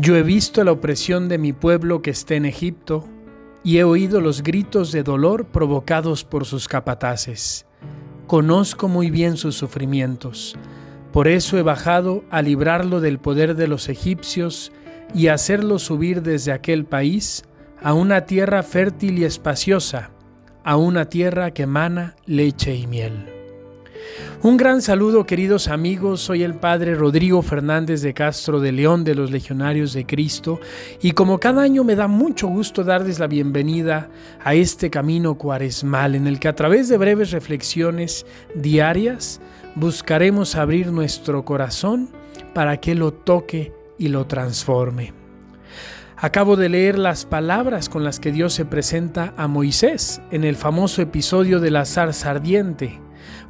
Yo he visto la opresión de mi pueblo que está en Egipto, y he oído los gritos de dolor provocados por sus capataces. Conozco muy bien sus sufrimientos, por eso he bajado a librarlo del poder de los egipcios y hacerlo subir desde aquel país a una tierra fértil y espaciosa, a una tierra que emana leche y miel. Un gran saludo queridos amigos, soy el Padre Rodrigo Fernández de Castro de León de los Legionarios de Cristo. Y como cada año me da mucho gusto darles la bienvenida a este camino cuaresmal en el que a través de breves reflexiones diarias buscaremos abrir nuestro corazón para que lo toque y lo transforme. Acabo de leer las palabras con las que Dios se presenta a Moisés en el famoso episodio de la zarza ardiente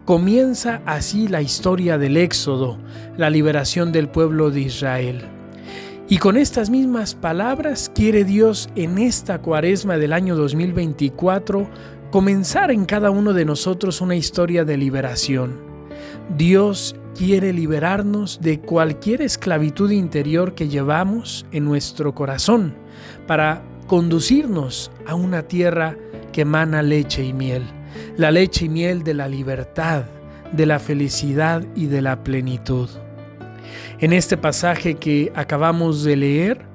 Comienza así la historia del Éxodo, la liberación del pueblo de Israel. Y con estas mismas palabras quiere Dios en esta cuaresma del año 2024 comenzar en cada uno de nosotros una historia de liberación. Dios quiere liberarnos de cualquier esclavitud interior que llevamos en nuestro corazón para conducirnos a una tierra que emana leche y miel la leche y miel de la libertad, de la felicidad y de la plenitud. En este pasaje que acabamos de leer,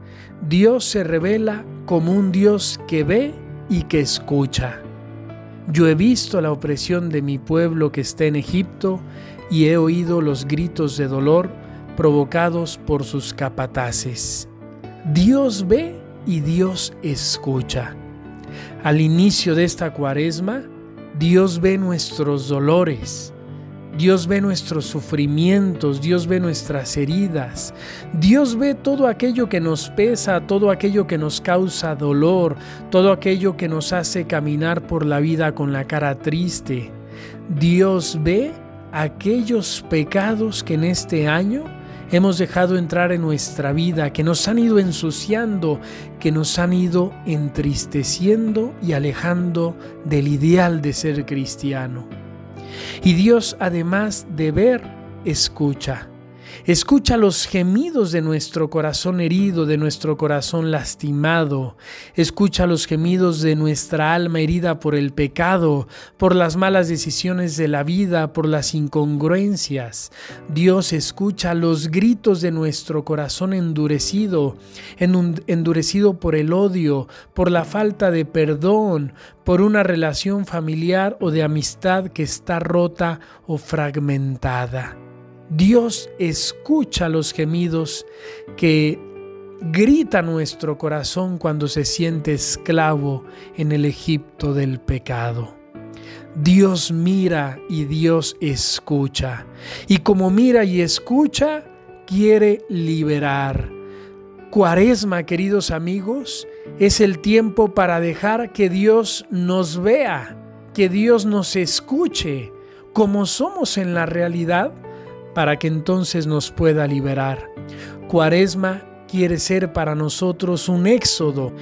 Dios se revela como un Dios que ve y que escucha. Yo he visto la opresión de mi pueblo que está en Egipto y he oído los gritos de dolor provocados por sus capataces. Dios ve y Dios escucha. Al inicio de esta cuaresma, Dios ve nuestros dolores, Dios ve nuestros sufrimientos, Dios ve nuestras heridas, Dios ve todo aquello que nos pesa, todo aquello que nos causa dolor, todo aquello que nos hace caminar por la vida con la cara triste. Dios ve aquellos pecados que en este año hemos dejado entrar en nuestra vida, que nos han ido ensuciando, que nos han ido entristeciendo y alejando del ideal de ser cristiano. Y Dios, además de ver, escucha. Escucha los gemidos de nuestro corazón herido, de nuestro corazón lastimado. Escucha los gemidos de nuestra alma herida por el pecado, por las malas decisiones de la vida, por las incongruencias. Dios escucha los gritos de nuestro corazón endurecido, endurecido por el odio, por la falta de perdón, por una relación familiar o de amistad que está rota o fragmentada. Dios escucha los gemidos que grita nuestro corazón cuando se siente esclavo en el Egipto del pecado. Dios mira y Dios escucha. Y como mira y escucha, quiere liberar. Cuaresma, queridos amigos, es el tiempo para dejar que Dios nos vea, que Dios nos escuche, como somos en la realidad para que entonces nos pueda liberar. Cuaresma quiere ser para nosotros un éxodo,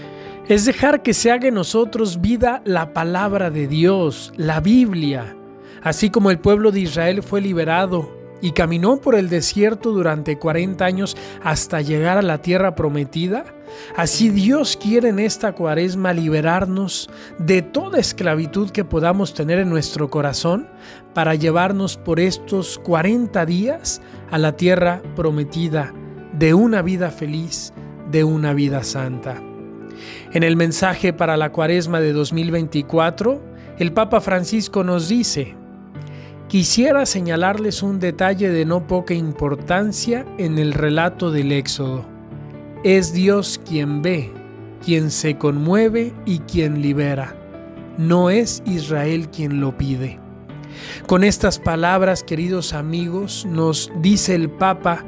es dejar que se haga en nosotros vida la palabra de Dios, la Biblia. Así como el pueblo de Israel fue liberado y caminó por el desierto durante 40 años hasta llegar a la tierra prometida, así Dios quiere en esta cuaresma liberarnos de toda esclavitud que podamos tener en nuestro corazón para llevarnos por estos 40 días a la tierra prometida de una vida feliz, de una vida santa. En el mensaje para la cuaresma de 2024, el Papa Francisco nos dice, Quisiera señalarles un detalle de no poca importancia en el relato del Éxodo. Es Dios quien ve, quien se conmueve y quien libera. No es Israel quien lo pide. Con estas palabras, queridos amigos, nos dice el Papa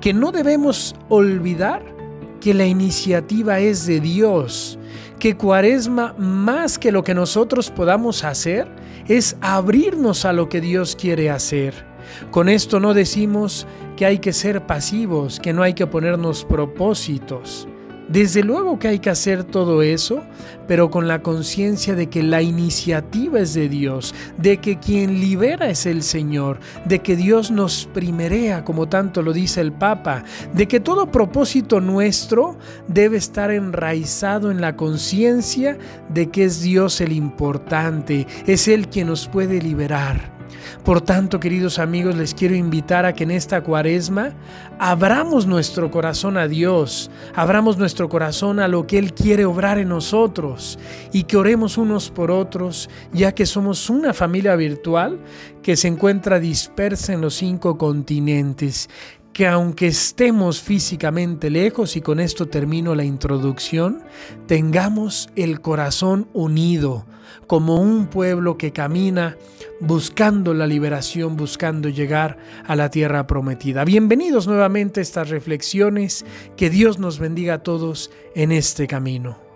que no debemos olvidar que la iniciativa es de Dios, que Cuaresma, más que lo que nosotros podamos hacer, es abrirnos a lo que Dios quiere hacer. Con esto no decimos que hay que ser pasivos, que no hay que ponernos propósitos. Desde luego que hay que hacer todo eso, pero con la conciencia de que la iniciativa es de Dios, de que quien libera es el Señor, de que Dios nos primerea, como tanto lo dice el Papa, de que todo propósito nuestro debe estar enraizado en la conciencia de que es Dios el importante, es Él quien nos puede liberar. Por tanto, queridos amigos, les quiero invitar a que en esta cuaresma abramos nuestro corazón a Dios, abramos nuestro corazón a lo que Él quiere obrar en nosotros y que oremos unos por otros, ya que somos una familia virtual que se encuentra dispersa en los cinco continentes que aunque estemos físicamente lejos, y con esto termino la introducción, tengamos el corazón unido como un pueblo que camina buscando la liberación, buscando llegar a la tierra prometida. Bienvenidos nuevamente a estas reflexiones, que Dios nos bendiga a todos en este camino.